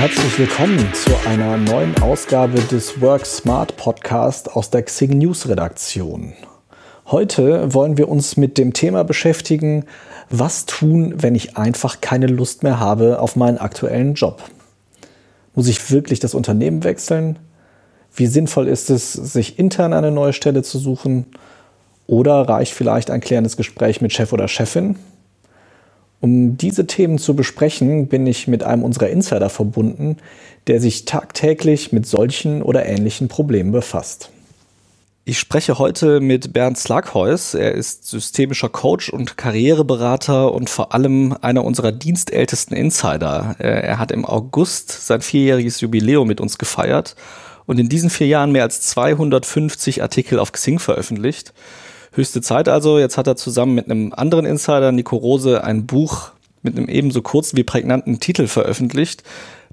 herzlich willkommen zu einer neuen Ausgabe des Work Smart Podcast aus der Xing News Redaktion. Heute wollen wir uns mit dem Thema beschäftigen, was tun, wenn ich einfach keine Lust mehr habe auf meinen aktuellen Job. Muss ich wirklich das Unternehmen wechseln? Wie sinnvoll ist es, sich intern eine neue Stelle zu suchen? Oder reicht vielleicht ein klärendes Gespräch mit Chef oder Chefin? Um diese Themen zu besprechen, bin ich mit einem unserer Insider verbunden, der sich tagtäglich mit solchen oder ähnlichen Problemen befasst. Ich spreche heute mit Bernd Slagheus. Er ist systemischer Coach und Karriereberater und vor allem einer unserer dienstältesten Insider. Er hat im August sein vierjähriges Jubiläum mit uns gefeiert und in diesen vier Jahren mehr als 250 Artikel auf Xing veröffentlicht. Höchste Zeit also. Jetzt hat er zusammen mit einem anderen Insider, Nico Rose, ein Buch mit einem ebenso kurzen wie prägnanten Titel veröffentlicht.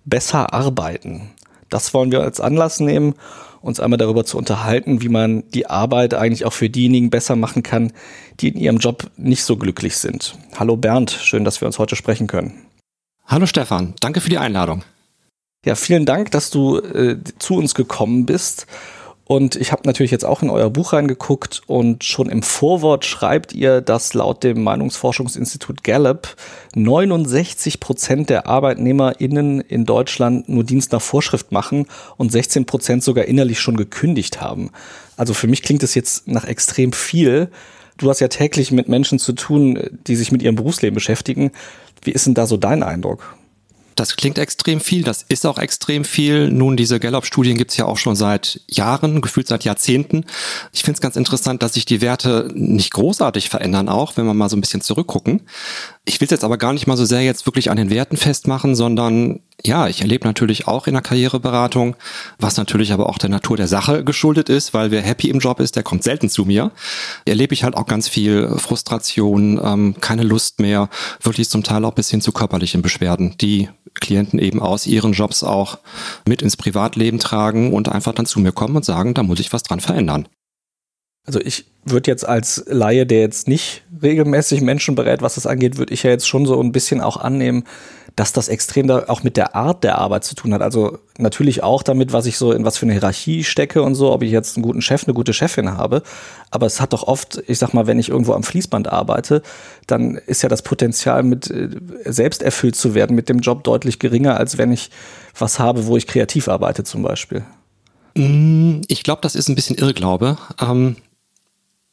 Besser arbeiten. Das wollen wir als Anlass nehmen, uns einmal darüber zu unterhalten, wie man die Arbeit eigentlich auch für diejenigen besser machen kann, die in ihrem Job nicht so glücklich sind. Hallo Bernd, schön, dass wir uns heute sprechen können. Hallo Stefan, danke für die Einladung. Ja, vielen Dank, dass du äh, zu uns gekommen bist. Und ich habe natürlich jetzt auch in euer Buch reingeguckt und schon im Vorwort schreibt ihr, dass laut dem Meinungsforschungsinstitut Gallup 69 Prozent der ArbeitnehmerInnen in Deutschland nur Dienst nach Vorschrift machen und 16 Prozent sogar innerlich schon gekündigt haben. Also für mich klingt es jetzt nach extrem viel. Du hast ja täglich mit Menschen zu tun, die sich mit ihrem Berufsleben beschäftigen. Wie ist denn da so dein Eindruck? Das klingt extrem viel, das ist auch extrem viel. Nun, diese Gallup-Studien gibt's ja auch schon seit Jahren, gefühlt seit Jahrzehnten. Ich finde es ganz interessant, dass sich die Werte nicht großartig verändern, auch wenn wir mal so ein bisschen zurückgucken. Ich will jetzt aber gar nicht mal so sehr jetzt wirklich an den Werten festmachen, sondern ja, ich erlebe natürlich auch in der Karriereberatung, was natürlich aber auch der Natur der Sache geschuldet ist, weil wer happy im Job ist, der kommt selten zu mir. Erlebe ich halt auch ganz viel Frustration, ähm, keine Lust mehr, wirklich zum Teil auch bis hin zu körperlichen Beschwerden, die Klienten eben aus ihren Jobs auch mit ins Privatleben tragen und einfach dann zu mir kommen und sagen, da muss ich was dran verändern. Also ich würde jetzt als Laie, der jetzt nicht regelmäßig Menschen berät, was das angeht, würde ich ja jetzt schon so ein bisschen auch annehmen, dass das extrem da auch mit der Art der Arbeit zu tun hat. Also natürlich auch damit, was ich so in was für eine Hierarchie stecke und so, ob ich jetzt einen guten Chef, eine gute Chefin habe. Aber es hat doch oft, ich sag mal, wenn ich irgendwo am Fließband arbeite, dann ist ja das Potenzial, mit äh, selbst erfüllt zu werden mit dem Job deutlich geringer, als wenn ich was habe, wo ich kreativ arbeite zum Beispiel. Mm, ich glaube, das ist ein bisschen Irrglaube. Ähm,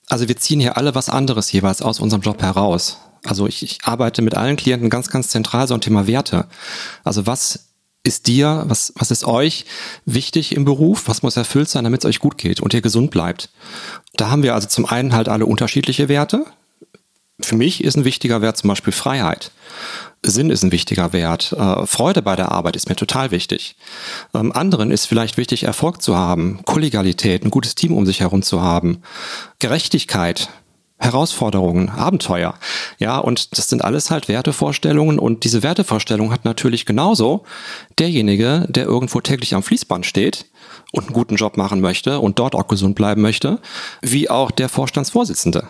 also wir ziehen hier alle was anderes jeweils aus unserem Job heraus. Also ich, ich arbeite mit allen Klienten ganz, ganz zentral so ein Thema Werte. Also was ist dir, was, was ist euch wichtig im Beruf? Was muss erfüllt sein, damit es euch gut geht und ihr gesund bleibt? Da haben wir also zum einen halt alle unterschiedliche Werte. Für mich ist ein wichtiger Wert zum Beispiel Freiheit. Sinn ist ein wichtiger Wert. Äh, Freude bei der Arbeit ist mir total wichtig. Ähm, anderen ist vielleicht wichtig, Erfolg zu haben, Kollegialität, ein gutes Team um sich herum zu haben, Gerechtigkeit, Herausforderungen, Abenteuer. Ja, und das sind alles halt Wertevorstellungen und diese Wertevorstellung hat natürlich genauso derjenige, der irgendwo täglich am Fließband steht und einen guten Job machen möchte und dort auch gesund bleiben möchte, wie auch der Vorstandsvorsitzende.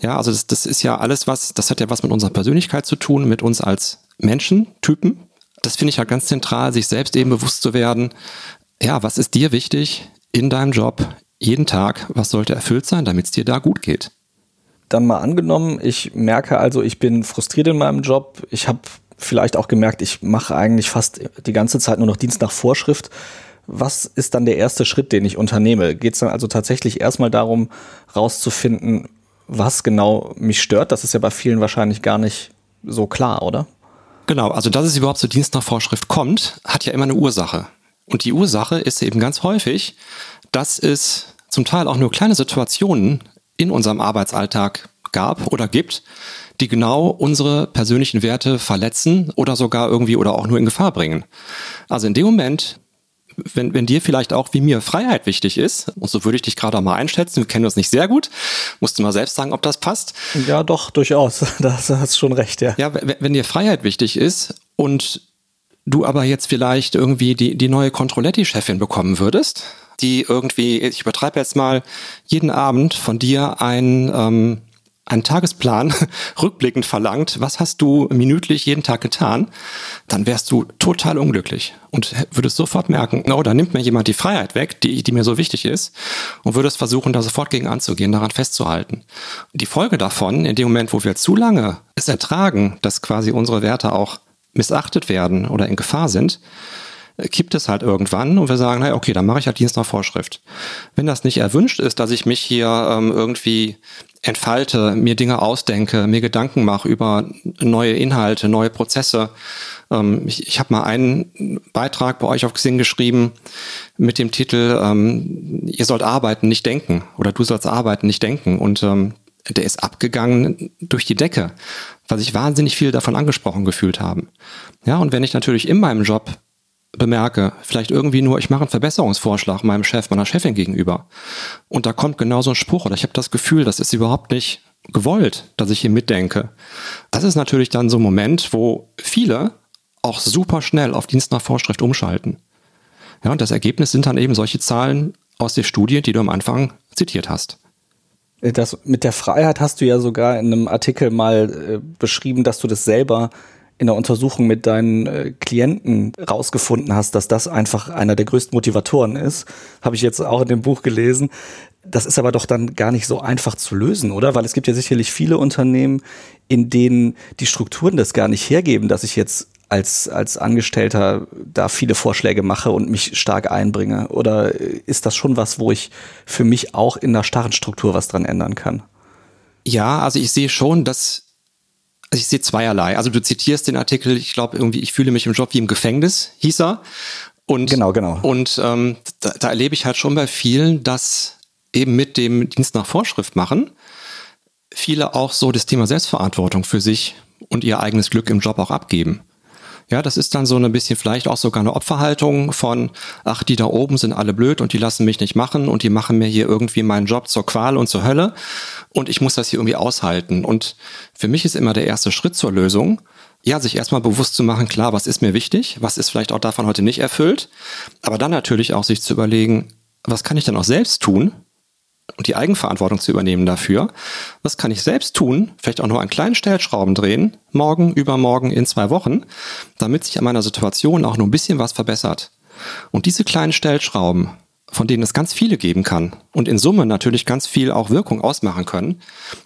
Ja, also das, das ist ja alles was, das hat ja was mit unserer Persönlichkeit zu tun, mit uns als Menschentypen. Das finde ich halt ganz zentral, sich selbst eben bewusst zu werden. Ja, was ist dir wichtig in deinem Job jeden Tag? Was sollte erfüllt sein, damit es dir da gut geht? Dann mal angenommen, ich merke also, ich bin frustriert in meinem Job. Ich habe vielleicht auch gemerkt, ich mache eigentlich fast die ganze Zeit nur noch Dienst nach Vorschrift. Was ist dann der erste Schritt, den ich unternehme? Geht es dann also tatsächlich erstmal darum, rauszufinden, was genau mich stört. Das ist ja bei vielen wahrscheinlich gar nicht so klar, oder? Genau, also dass es überhaupt zur Dienst nach Vorschrift kommt, hat ja immer eine Ursache. Und die Ursache ist eben ganz häufig, dass es zum Teil auch nur kleine Situationen in unserem Arbeitsalltag gab oder gibt, die genau unsere persönlichen Werte verletzen oder sogar irgendwie oder auch nur in Gefahr bringen. Also in dem Moment, wenn, wenn dir vielleicht auch wie mir Freiheit wichtig ist, und so würde ich dich gerade auch mal einschätzen, wir kennen uns nicht sehr gut, musst du mal selbst sagen, ob das passt. Ja, doch, durchaus. Da hast schon recht, ja. Ja, wenn, wenn dir Freiheit wichtig ist und du aber jetzt vielleicht irgendwie die, die neue Controletti-Chefin bekommen würdest, die irgendwie, ich übertreibe jetzt mal, jeden Abend von dir ein, ähm, einen Tagesplan rückblickend verlangt, was hast du minütlich jeden Tag getan, dann wärst du total unglücklich und würdest sofort merken, oh, da nimmt mir jemand die Freiheit weg, die, die mir so wichtig ist und würdest versuchen, da sofort gegen anzugehen, daran festzuhalten. Die Folge davon, in dem Moment, wo wir zu lange es ertragen, dass quasi unsere Werte auch missachtet werden oder in Gefahr sind, kippt es halt irgendwann und wir sagen, naja, okay, dann mache ich halt Dienst nach Vorschrift. Wenn das nicht erwünscht ist, dass ich mich hier ähm, irgendwie entfalte, mir Dinge ausdenke, mir Gedanken mache über neue Inhalte, neue Prozesse. Ähm, ich ich habe mal einen Beitrag bei euch auf Xing geschrieben mit dem Titel ähm, Ihr sollt arbeiten, nicht denken oder du sollst arbeiten, nicht denken. Und ähm, der ist abgegangen durch die Decke, weil sich wahnsinnig viel davon angesprochen gefühlt haben. Ja, und wenn ich natürlich in meinem Job bemerke, vielleicht irgendwie nur, ich mache einen Verbesserungsvorschlag meinem Chef, meiner Chefin gegenüber. Und da kommt genau so ein Spruch oder ich habe das Gefühl, das ist überhaupt nicht gewollt, dass ich hier mitdenke. Das ist natürlich dann so ein Moment, wo viele auch super schnell auf Dienst nach Vorschrift umschalten. Ja, und das Ergebnis sind dann eben solche Zahlen aus der Studie, die du am Anfang zitiert hast. Das mit der Freiheit hast du ja sogar in einem Artikel mal äh, beschrieben, dass du das selber in der Untersuchung mit deinen äh, Klienten rausgefunden hast, dass das einfach einer der größten Motivatoren ist, habe ich jetzt auch in dem Buch gelesen. Das ist aber doch dann gar nicht so einfach zu lösen, oder? Weil es gibt ja sicherlich viele Unternehmen, in denen die Strukturen das gar nicht hergeben, dass ich jetzt als, als Angestellter da viele Vorschläge mache und mich stark einbringe? Oder ist das schon was, wo ich für mich auch in der starren Struktur was dran ändern kann? Ja, also ich sehe schon, dass ich sehe zweierlei. Also du zitierst den Artikel, ich glaube irgendwie, ich fühle mich im Job wie im Gefängnis, hieß er. Und, genau, genau. Und ähm, da, da erlebe ich halt schon bei vielen, dass eben mit dem Dienst nach Vorschrift machen, viele auch so das Thema Selbstverantwortung für sich und ihr eigenes Glück im Job auch abgeben. Ja, das ist dann so ein bisschen vielleicht auch sogar eine Opferhaltung von, ach, die da oben sind alle blöd und die lassen mich nicht machen und die machen mir hier irgendwie meinen Job zur Qual und zur Hölle und ich muss das hier irgendwie aushalten. Und für mich ist immer der erste Schritt zur Lösung, ja, sich erstmal bewusst zu machen, klar, was ist mir wichtig, was ist vielleicht auch davon heute nicht erfüllt, aber dann natürlich auch sich zu überlegen, was kann ich dann auch selbst tun, und die Eigenverantwortung zu übernehmen dafür. Was kann ich selbst tun? Vielleicht auch nur an kleinen Stellschrauben drehen, morgen, übermorgen, in zwei Wochen, damit sich an meiner Situation auch nur ein bisschen was verbessert. Und diese kleinen Stellschrauben, von denen es ganz viele geben kann und in Summe natürlich ganz viel auch Wirkung ausmachen können,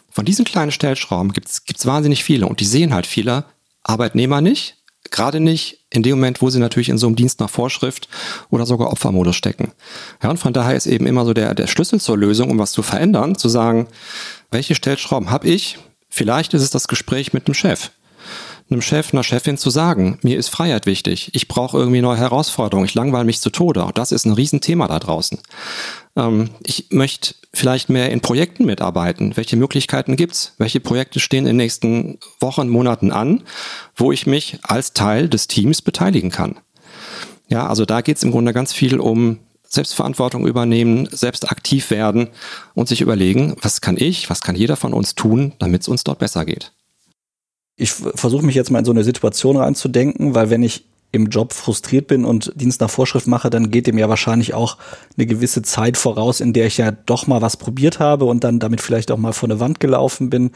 von diesen kleinen Stellschrauben gibt es wahnsinnig viele und die sehen halt viele Arbeitnehmer nicht, Gerade nicht in dem Moment, wo sie natürlich in so einem Dienst nach Vorschrift oder sogar Opfermodus stecken. Ja, und von daher ist eben immer so der, der Schlüssel zur Lösung, um was zu verändern, zu sagen, welche Stellschrauben habe ich? Vielleicht ist es das Gespräch mit dem Chef einem Chef, einer Chefin zu sagen, mir ist Freiheit wichtig, ich brauche irgendwie neue Herausforderungen, ich langweile mich zu Tode. Und das ist ein Riesenthema da draußen. Ähm, ich möchte vielleicht mehr in Projekten mitarbeiten. Welche Möglichkeiten gibt's? Welche Projekte stehen in den nächsten Wochen, Monaten an, wo ich mich als Teil des Teams beteiligen kann? Ja, also da geht's im Grunde ganz viel um Selbstverantwortung übernehmen, selbst aktiv werden und sich überlegen, was kann ich, was kann jeder von uns tun, damit es uns dort besser geht ich versuche mich jetzt mal in so eine Situation reinzudenken, weil wenn ich im Job frustriert bin und Dienst nach Vorschrift mache, dann geht dem ja wahrscheinlich auch eine gewisse Zeit voraus, in der ich ja doch mal was probiert habe und dann damit vielleicht auch mal vor eine Wand gelaufen bin.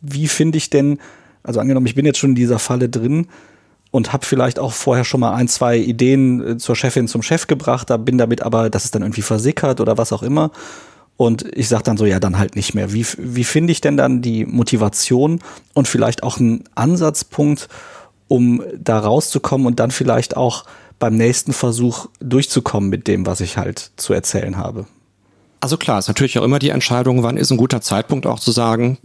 Wie finde ich denn, also angenommen, ich bin jetzt schon in dieser Falle drin und habe vielleicht auch vorher schon mal ein, zwei Ideen äh, zur Chefin zum Chef gebracht, da bin damit aber, das ist dann irgendwie versickert oder was auch immer und ich sage dann so, ja, dann halt nicht mehr. Wie, wie finde ich denn dann die Motivation und vielleicht auch einen Ansatzpunkt, um da rauszukommen und dann vielleicht auch beim nächsten Versuch durchzukommen mit dem, was ich halt zu erzählen habe? Also klar, ist natürlich auch immer die Entscheidung, wann ist ein guter Zeitpunkt auch zu sagen,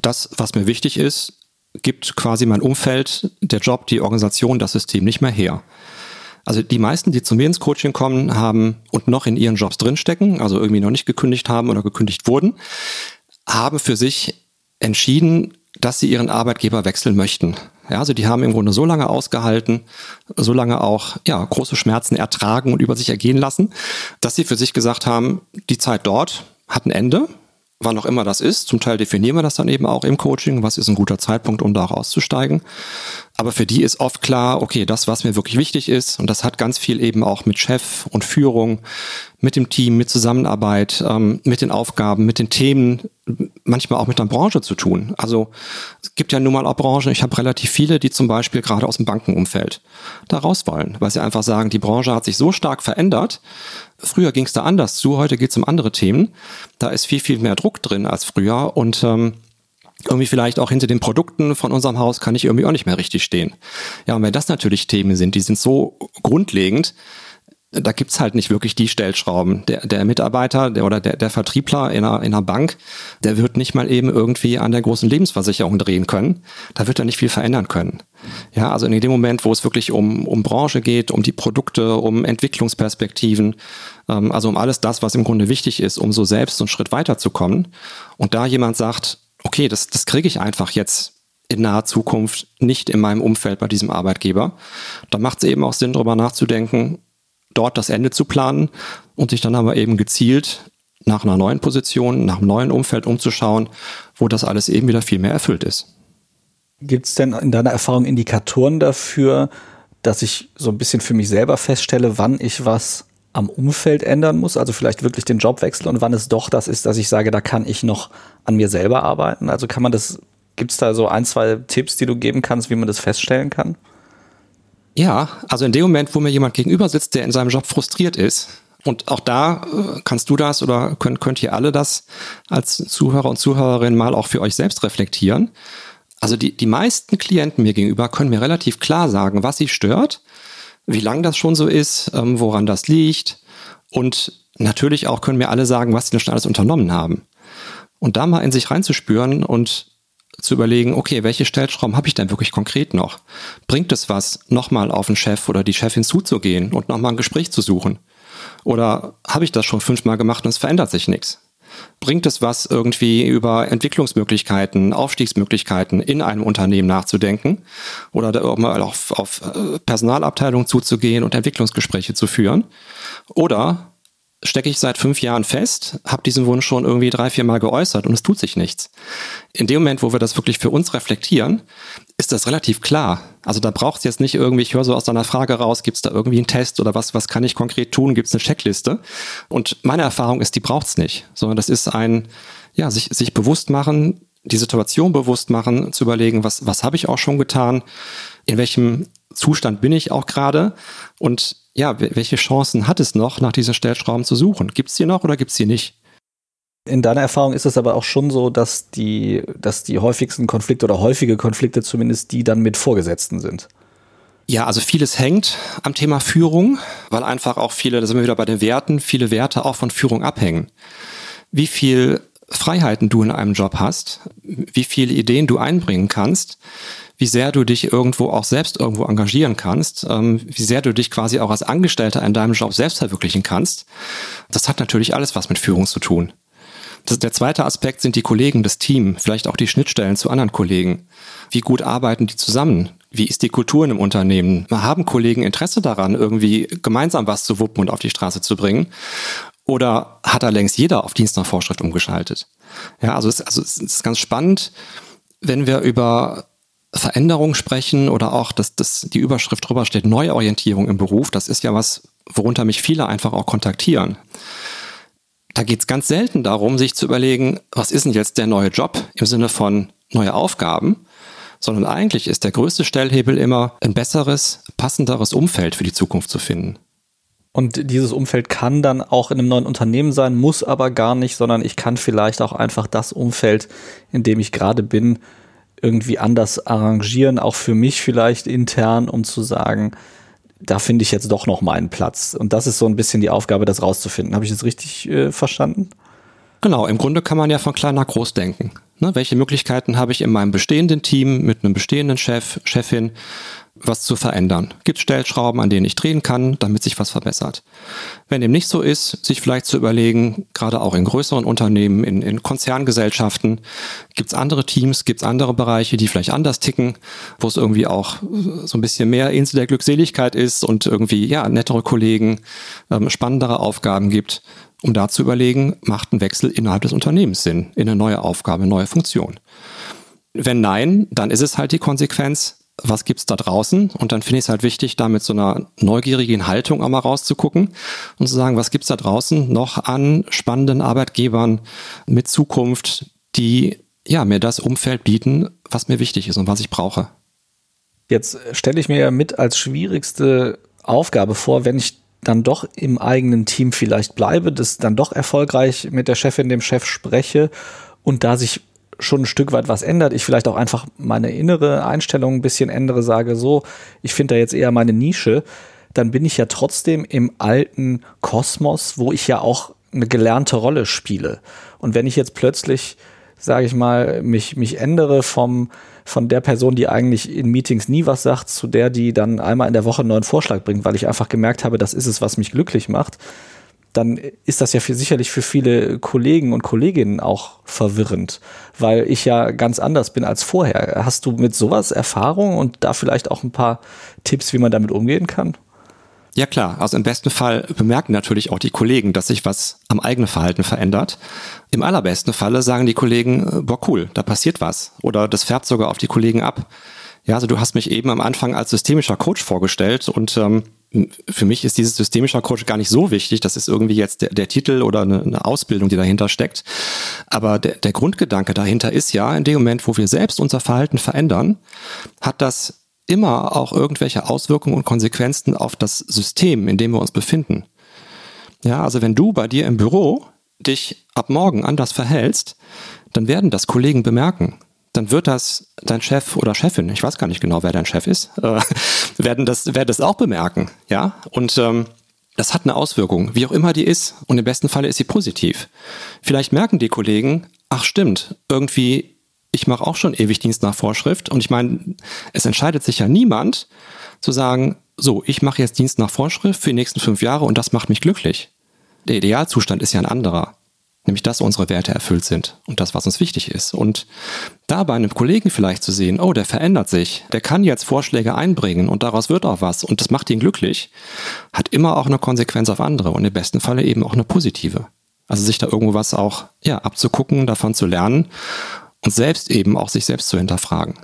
das, was mir wichtig ist, gibt quasi mein Umfeld, der Job, die Organisation, das System nicht mehr her. Also die meisten, die zu mir ins Coaching kommen, haben und noch in ihren Jobs drinstecken, also irgendwie noch nicht gekündigt haben oder gekündigt wurden, haben für sich entschieden, dass sie ihren Arbeitgeber wechseln möchten. Ja, also die haben im Grunde so lange ausgehalten, so lange auch ja, große Schmerzen ertragen und über sich ergehen lassen, dass sie für sich gesagt haben, die Zeit dort hat ein Ende, wann auch immer das ist. Zum Teil definieren wir das dann eben auch im Coaching, was ist ein guter Zeitpunkt, um da auch auszusteigen. Aber für die ist oft klar, okay, das, was mir wirklich wichtig ist, und das hat ganz viel eben auch mit Chef und Führung, mit dem Team, mit Zusammenarbeit, ähm, mit den Aufgaben, mit den Themen, manchmal auch mit der Branche zu tun. Also es gibt ja nun mal auch Branchen, ich habe relativ viele, die zum Beispiel gerade aus dem Bankenumfeld da raus wollen, weil sie einfach sagen, die Branche hat sich so stark verändert. Früher ging es da anders zu, heute geht es um andere Themen. Da ist viel, viel mehr Druck drin als früher und ähm, irgendwie vielleicht auch hinter den Produkten von unserem Haus kann ich irgendwie auch nicht mehr richtig stehen. Ja, und wenn das natürlich Themen sind, die sind so grundlegend, da gibt's halt nicht wirklich die Stellschrauben. Der, der Mitarbeiter der, oder der, der Vertriebler in einer, in einer Bank, der wird nicht mal eben irgendwie an der großen Lebensversicherung drehen können. Da wird er nicht viel verändern können. Ja, also in dem Moment, wo es wirklich um, um Branche geht, um die Produkte, um Entwicklungsperspektiven, ähm, also um alles das, was im Grunde wichtig ist, um so selbst einen Schritt weiterzukommen. Und da jemand sagt, okay, das, das kriege ich einfach jetzt in naher Zukunft nicht in meinem Umfeld bei diesem Arbeitgeber. Da macht es eben auch Sinn, darüber nachzudenken, dort das Ende zu planen und sich dann aber eben gezielt nach einer neuen Position, nach einem neuen Umfeld umzuschauen, wo das alles eben wieder viel mehr erfüllt ist. Gibt es denn in deiner Erfahrung Indikatoren dafür, dass ich so ein bisschen für mich selber feststelle, wann ich was am Umfeld ändern muss, also vielleicht wirklich den Job wechseln und wann es doch das ist, dass ich sage, da kann ich noch an mir selber arbeiten? Also kann man das, gibt es da so ein, zwei Tipps, die du geben kannst, wie man das feststellen kann? Ja, also in dem Moment, wo mir jemand gegenüber sitzt, der in seinem Job frustriert ist, und auch da äh, kannst du das oder könnt, könnt ihr alle das als Zuhörer und Zuhörerin mal auch für euch selbst reflektieren. Also die, die meisten Klienten mir gegenüber können mir relativ klar sagen, was sie stört wie lang das schon so ist, ähm, woran das liegt. Und natürlich auch können mir alle sagen, was sie denn schon alles unternommen haben. Und da mal in sich reinzuspüren und zu überlegen, okay, welche Stellschrauben habe ich denn wirklich konkret noch? Bringt es was, nochmal auf den Chef oder die Chefin zuzugehen und nochmal ein Gespräch zu suchen? Oder habe ich das schon fünfmal gemacht und es verändert sich nichts? Bringt es was, irgendwie über Entwicklungsmöglichkeiten, Aufstiegsmöglichkeiten in einem Unternehmen nachzudenken oder da mal auf, auf äh, Personalabteilungen zuzugehen und Entwicklungsgespräche zu führen? Oder stecke ich seit fünf Jahren fest, habe diesen Wunsch schon irgendwie drei, vier Mal geäußert und es tut sich nichts. In dem Moment, wo wir das wirklich für uns reflektieren, ist das relativ klar. Also da braucht es jetzt nicht irgendwie, ich höre so aus deiner Frage raus, gibt es da irgendwie einen Test oder was, was kann ich konkret tun, gibt es eine Checkliste? Und meine Erfahrung ist, die braucht es nicht, sondern das ist ein, ja, sich, sich bewusst machen, die Situation bewusst machen, zu überlegen, was, was habe ich auch schon getan, in welchem Zustand bin ich auch gerade und ja, welche Chancen hat es noch, nach diesen Stellschrauben zu suchen? Gibt es die noch oder gibt es die nicht? In deiner Erfahrung ist es aber auch schon so, dass die, dass die häufigsten Konflikte oder häufige Konflikte zumindest die dann mit Vorgesetzten sind. Ja, also vieles hängt am Thema Führung, weil einfach auch viele, da sind wir wieder bei den Werten, viele Werte auch von Führung abhängen. Wie viel Freiheiten du in einem Job hast, wie viele Ideen du einbringen kannst, wie sehr du dich irgendwo auch selbst irgendwo engagieren kannst, ähm, wie sehr du dich quasi auch als Angestellter in deinem Job selbst verwirklichen kannst. Das hat natürlich alles was mit Führung zu tun. Das, der zweite Aspekt sind die Kollegen, das Team, vielleicht auch die Schnittstellen zu anderen Kollegen. Wie gut arbeiten die zusammen? Wie ist die Kultur in einem Unternehmen? Haben Kollegen Interesse daran, irgendwie gemeinsam was zu wuppen und auf die Straße zu bringen? Oder hat da längst jeder auf Dienst nach Vorschrift umgeschaltet? Ja, also es, also es ist ganz spannend, wenn wir über Veränderung sprechen oder auch, dass das, die Überschrift drüber steht, Neuorientierung im Beruf. Das ist ja was, worunter mich viele einfach auch kontaktieren. Da geht es ganz selten darum, sich zu überlegen, was ist denn jetzt der neue Job im Sinne von neue Aufgaben, sondern eigentlich ist der größte Stellhebel immer, ein besseres, passenderes Umfeld für die Zukunft zu finden. Und dieses Umfeld kann dann auch in einem neuen Unternehmen sein, muss aber gar nicht, sondern ich kann vielleicht auch einfach das Umfeld, in dem ich gerade bin, irgendwie anders arrangieren, auch für mich vielleicht intern, um zu sagen, da finde ich jetzt doch noch meinen Platz. Und das ist so ein bisschen die Aufgabe, das rauszufinden. Habe ich das richtig äh, verstanden? Genau, im Grunde kann man ja von klein nach groß denken. Ne? Welche Möglichkeiten habe ich in meinem bestehenden Team mit einem bestehenden Chef, Chefin, was zu verändern? Gibt es Stellschrauben, an denen ich drehen kann, damit sich was verbessert? Wenn dem nicht so ist, sich vielleicht zu überlegen, gerade auch in größeren Unternehmen, in, in Konzerngesellschaften, gibt es andere Teams, gibt es andere Bereiche, die vielleicht anders ticken, wo es irgendwie auch so ein bisschen mehr Insel der Glückseligkeit ist und irgendwie ja nettere Kollegen, ähm, spannendere Aufgaben gibt, um da zu überlegen, macht ein Wechsel innerhalb des Unternehmens Sinn, in eine neue Aufgabe, eine neue Funktion. Wenn nein, dann ist es halt die Konsequenz, was gibt's da draußen? Und dann finde ich es halt wichtig, da mit so einer neugierigen Haltung auch mal rauszugucken und zu sagen, was gibt's da draußen noch an spannenden Arbeitgebern mit Zukunft, die ja mir das Umfeld bieten, was mir wichtig ist und was ich brauche. Jetzt stelle ich mir ja mit als schwierigste Aufgabe vor, wenn ich dann doch im eigenen Team vielleicht bleibe, das dann doch erfolgreich mit der Chefin, dem Chef spreche und da sich schon ein Stück weit was ändert, ich vielleicht auch einfach meine innere Einstellung ein bisschen ändere, sage so, ich finde da jetzt eher meine Nische, dann bin ich ja trotzdem im alten Kosmos, wo ich ja auch eine gelernte Rolle spiele. Und wenn ich jetzt plötzlich, sage ich mal, mich, mich ändere vom, von der Person, die eigentlich in Meetings nie was sagt, zu der, die dann einmal in der Woche einen neuen Vorschlag bringt, weil ich einfach gemerkt habe, das ist es, was mich glücklich macht, dann ist das ja für, sicherlich für viele Kollegen und Kolleginnen auch verwirrend, weil ich ja ganz anders bin als vorher. Hast du mit sowas Erfahrung und da vielleicht auch ein paar Tipps, wie man damit umgehen kann? Ja klar, also im besten Fall bemerken natürlich auch die Kollegen, dass sich was am eigenen Verhalten verändert. Im allerbesten Falle sagen die Kollegen, boah cool, da passiert was. Oder das färbt sogar auf die Kollegen ab. Ja, also du hast mich eben am Anfang als systemischer Coach vorgestellt und ähm, für mich ist dieses systemischer Coach gar nicht so wichtig. Das ist irgendwie jetzt der, der Titel oder eine, eine, Ausbildung, die dahinter steckt. Aber der, der Grundgedanke dahinter ist ja, in dem Moment, wo wir selbst unser Verhalten verändern, hat das immer auch irgendwelche Auswirkungen und Konsequenzen auf das System, in dem wir uns befinden. Ja, also wenn du bei dir im Büro dich ab morgen anders verhältst, dann werden das Kollegen bemerken dann wird das dein Chef oder Chefin, ich weiß gar nicht genau, wer dein Chef ist, äh, werden das, werden das auch bemerken, ja. Und ähm, das hat eine Auswirkung, wie auch immer die ist. Und im besten Falle ist sie positiv. Vielleicht merken die Kollegen, ach stimmt, irgendwie, ich mache auch schon ewig Dienst nach Vorschrift. Und ich meine, es entscheidet sich ja niemand zu sagen, so, ich mache jetzt Dienst nach Vorschrift für die nächsten fünf Jahre und das macht mich glücklich. Der Idealzustand ist ja ein anderer. Nämlich, dass unsere Werte erfüllt sind und das, was uns wichtig ist. Und da bei einem Kollegen vielleicht zu sehen, oh, der verändert sich, der kann jetzt Vorschläge einbringen und daraus wird auch was und das macht ihn glücklich, hat immer auch eine Konsequenz auf andere und im besten Falle eben auch eine positive. Also sich da irgendwo was auch ja, abzugucken, davon zu lernen und selbst eben auch sich selbst zu hinterfragen.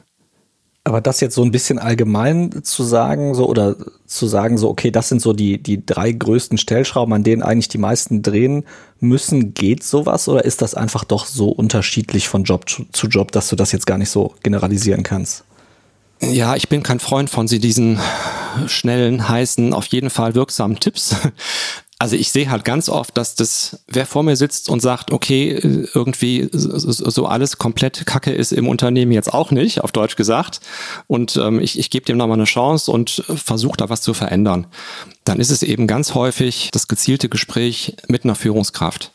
Aber das jetzt so ein bisschen allgemein zu sagen, so oder zu sagen, so, okay, das sind so die, die drei größten Stellschrauben, an denen eigentlich die meisten drehen müssen, geht sowas oder ist das einfach doch so unterschiedlich von Job zu Job, dass du das jetzt gar nicht so generalisieren kannst? Ja, ich bin kein Freund von sie diesen schnellen, heißen, auf jeden Fall wirksamen Tipps. Also ich sehe halt ganz oft, dass das, wer vor mir sitzt und sagt, okay, irgendwie so alles komplett Kacke ist im Unternehmen jetzt auch nicht, auf Deutsch gesagt, und ähm, ich, ich gebe dem nochmal eine Chance und versuche da was zu verändern, dann ist es eben ganz häufig das gezielte Gespräch mit einer Führungskraft.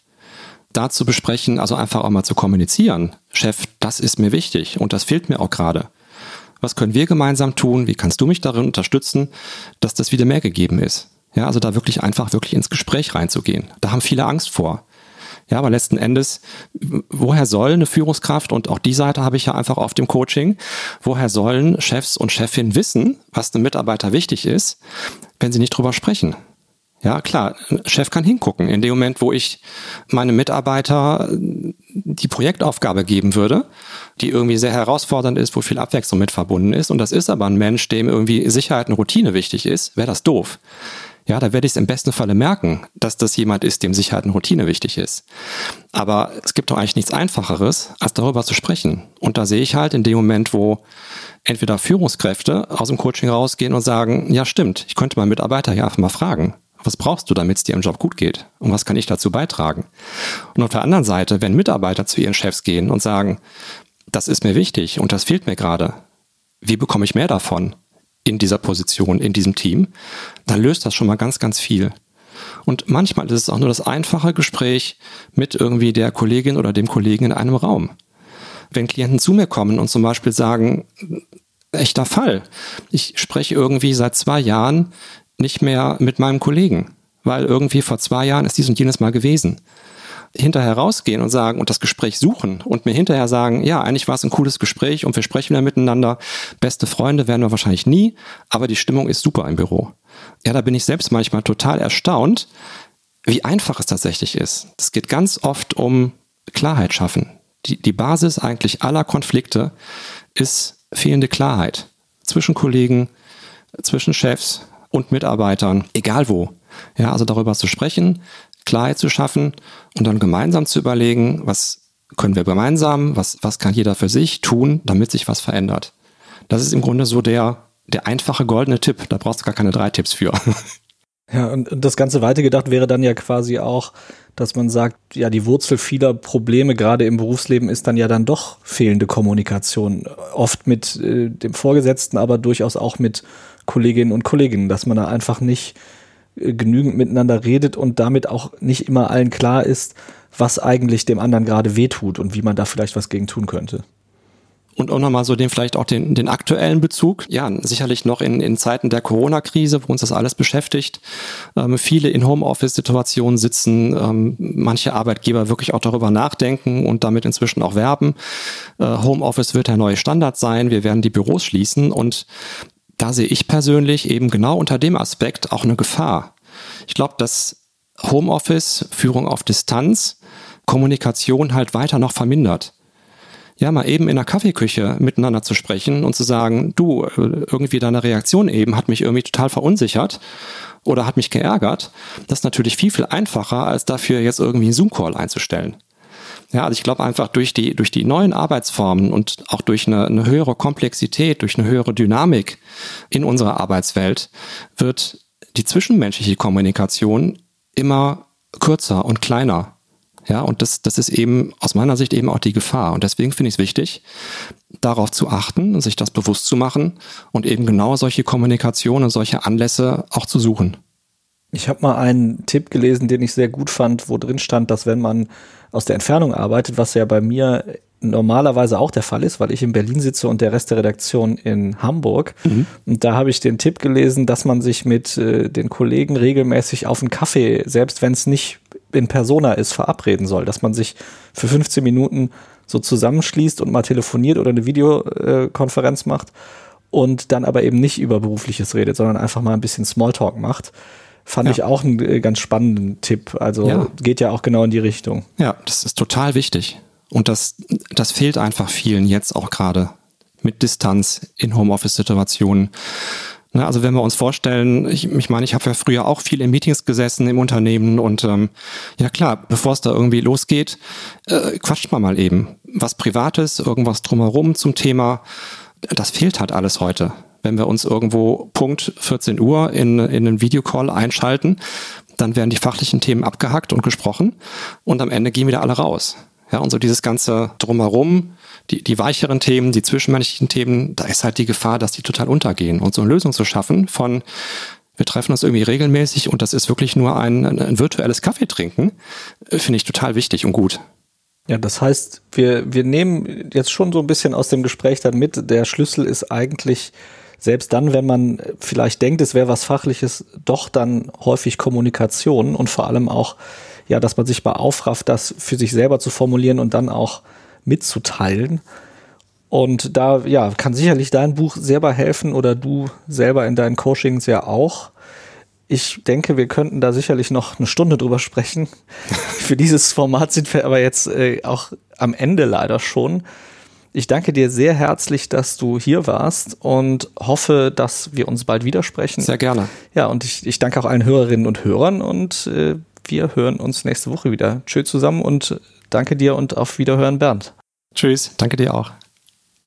Da zu besprechen, also einfach auch mal zu kommunizieren. Chef, das ist mir wichtig und das fehlt mir auch gerade. Was können wir gemeinsam tun? Wie kannst du mich darin unterstützen, dass das wieder mehr gegeben ist? Ja, also da wirklich einfach wirklich ins Gespräch reinzugehen. Da haben viele Angst vor. Ja, aber letzten Endes, woher soll eine Führungskraft, und auch die Seite habe ich ja einfach auf dem Coaching, woher sollen Chefs und Chefinnen wissen, was einem Mitarbeiter wichtig ist, wenn sie nicht drüber sprechen? Ja, klar, ein Chef kann hingucken. In dem Moment, wo ich meinem Mitarbeiter die Projektaufgabe geben würde, die irgendwie sehr herausfordernd ist, wo viel Abwechslung mit verbunden ist, und das ist aber ein Mensch, dem irgendwie Sicherheit und Routine wichtig ist, wäre das doof ja, da werde ich es im besten Falle merken, dass das jemand ist, dem Sicherheit und Routine wichtig ist. Aber es gibt doch eigentlich nichts Einfacheres, als darüber zu sprechen. Und da sehe ich halt in dem Moment, wo entweder Führungskräfte aus dem Coaching rausgehen und sagen, ja stimmt, ich könnte meinen Mitarbeiter hier einfach mal fragen, was brauchst du, damit es dir im Job gut geht? Und was kann ich dazu beitragen? Und auf der anderen Seite, wenn Mitarbeiter zu ihren Chefs gehen und sagen, das ist mir wichtig und das fehlt mir gerade, wie bekomme ich mehr davon? In dieser Position, in diesem Team, dann löst das schon mal ganz, ganz viel. Und manchmal ist es auch nur das einfache Gespräch mit irgendwie der Kollegin oder dem Kollegen in einem Raum. Wenn Klienten zu mir kommen und zum Beispiel sagen, echter Fall, ich spreche irgendwie seit zwei Jahren nicht mehr mit meinem Kollegen, weil irgendwie vor zwei Jahren ist dies und jenes mal gewesen hinterher rausgehen und sagen und das Gespräch suchen und mir hinterher sagen, ja, eigentlich war es ein cooles Gespräch und wir sprechen wieder miteinander. Beste Freunde werden wir wahrscheinlich nie, aber die Stimmung ist super im Büro. Ja, da bin ich selbst manchmal total erstaunt, wie einfach es tatsächlich ist. Es geht ganz oft um Klarheit schaffen. Die, die Basis eigentlich aller Konflikte ist fehlende Klarheit. zwischen Kollegen, zwischen Chefs und Mitarbeitern, egal wo. Ja, also darüber zu sprechen, Klarheit zu schaffen und dann gemeinsam zu überlegen, was können wir gemeinsam, was, was kann jeder für sich tun, damit sich was verändert. Das ist im Grunde so der, der einfache goldene Tipp. Da brauchst du gar keine drei Tipps für. Ja, und das Ganze weitergedacht wäre dann ja quasi auch, dass man sagt, ja, die Wurzel vieler Probleme gerade im Berufsleben ist dann ja dann doch fehlende Kommunikation. Oft mit äh, dem Vorgesetzten, aber durchaus auch mit Kolleginnen und Kollegen, dass man da einfach nicht genügend miteinander redet und damit auch nicht immer allen klar ist, was eigentlich dem anderen gerade wehtut und wie man da vielleicht was gegen tun könnte. Und auch nochmal so den vielleicht auch den, den aktuellen Bezug. Ja, sicherlich noch in, in Zeiten der Corona-Krise, wo uns das alles beschäftigt. Ähm, viele in Homeoffice-Situationen sitzen, ähm, manche Arbeitgeber wirklich auch darüber nachdenken und damit inzwischen auch werben. Äh, Homeoffice wird der neue Standard sein. Wir werden die Büros schließen und da sehe ich persönlich eben genau unter dem Aspekt auch eine Gefahr. Ich glaube, dass Homeoffice, Führung auf Distanz, Kommunikation halt weiter noch vermindert ja, mal eben in der Kaffeeküche miteinander zu sprechen und zu sagen, du, irgendwie deine Reaktion eben hat mich irgendwie total verunsichert oder hat mich geärgert, das ist natürlich viel, viel einfacher, als dafür jetzt irgendwie einen Zoom-Call einzustellen. Ja, also ich glaube einfach durch die, durch die neuen Arbeitsformen und auch durch eine, eine höhere Komplexität, durch eine höhere Dynamik in unserer Arbeitswelt wird die zwischenmenschliche Kommunikation immer kürzer und kleiner. Ja, und das, das ist eben aus meiner Sicht eben auch die Gefahr. Und deswegen finde ich es wichtig, darauf zu achten, sich das bewusst zu machen und eben genau solche Kommunikation und solche Anlässe auch zu suchen. Ich habe mal einen Tipp gelesen, den ich sehr gut fand, wo drin stand, dass wenn man aus der Entfernung arbeitet, was ja bei mir normalerweise auch der Fall ist, weil ich in Berlin sitze und der Rest der Redaktion in Hamburg. Mhm. Und da habe ich den Tipp gelesen, dass man sich mit äh, den Kollegen regelmäßig auf einen Kaffee, selbst wenn es nicht in Persona ist, verabreden soll, dass man sich für 15 Minuten so zusammenschließt und mal telefoniert oder eine Videokonferenz macht und dann aber eben nicht über berufliches redet, sondern einfach mal ein bisschen Smalltalk macht. Fand ja. ich auch einen äh, ganz spannenden Tipp. Also ja. geht ja auch genau in die Richtung. Ja, das ist total wichtig. Und das, das fehlt einfach vielen jetzt auch gerade mit Distanz in Homeoffice-Situationen. Ne, also wenn wir uns vorstellen, ich, ich meine, ich habe ja früher auch viel in Meetings gesessen im Unternehmen und ähm, ja klar, bevor es da irgendwie losgeht, äh, quatscht man mal eben. Was Privates, irgendwas drumherum zum Thema, das fehlt halt alles heute. Wenn wir uns irgendwo Punkt 14 Uhr in, in einen Videocall einschalten, dann werden die fachlichen Themen abgehackt und gesprochen und am Ende gehen wieder alle raus. Ja, und so dieses ganze Drumherum, die, die weicheren Themen, die zwischenmenschlichen Themen, da ist halt die Gefahr, dass die total untergehen. Und so eine Lösung zu schaffen von, wir treffen uns irgendwie regelmäßig und das ist wirklich nur ein, ein, virtuelles Kaffee trinken, äh, finde ich total wichtig und gut. Ja, das heißt, wir, wir nehmen jetzt schon so ein bisschen aus dem Gespräch dann mit, der Schlüssel ist eigentlich, selbst dann, wenn man vielleicht denkt, es wäre was Fachliches, doch dann häufig Kommunikation und vor allem auch, ja, dass man sich mal aufrafft, das für sich selber zu formulieren und dann auch mitzuteilen. Und da ja, kann sicherlich dein Buch selber helfen oder du selber in deinen Coachings ja auch. Ich denke, wir könnten da sicherlich noch eine Stunde drüber sprechen. Für dieses Format sind wir aber jetzt äh, auch am Ende leider schon. Ich danke dir sehr herzlich, dass du hier warst und hoffe, dass wir uns bald widersprechen. Sehr gerne. Ja, und ich, ich danke auch allen Hörerinnen und Hörern und äh, wir hören uns nächste Woche wieder. Tschüss zusammen und danke dir und auf Wiederhören, Bernd. Tschüss, danke dir auch.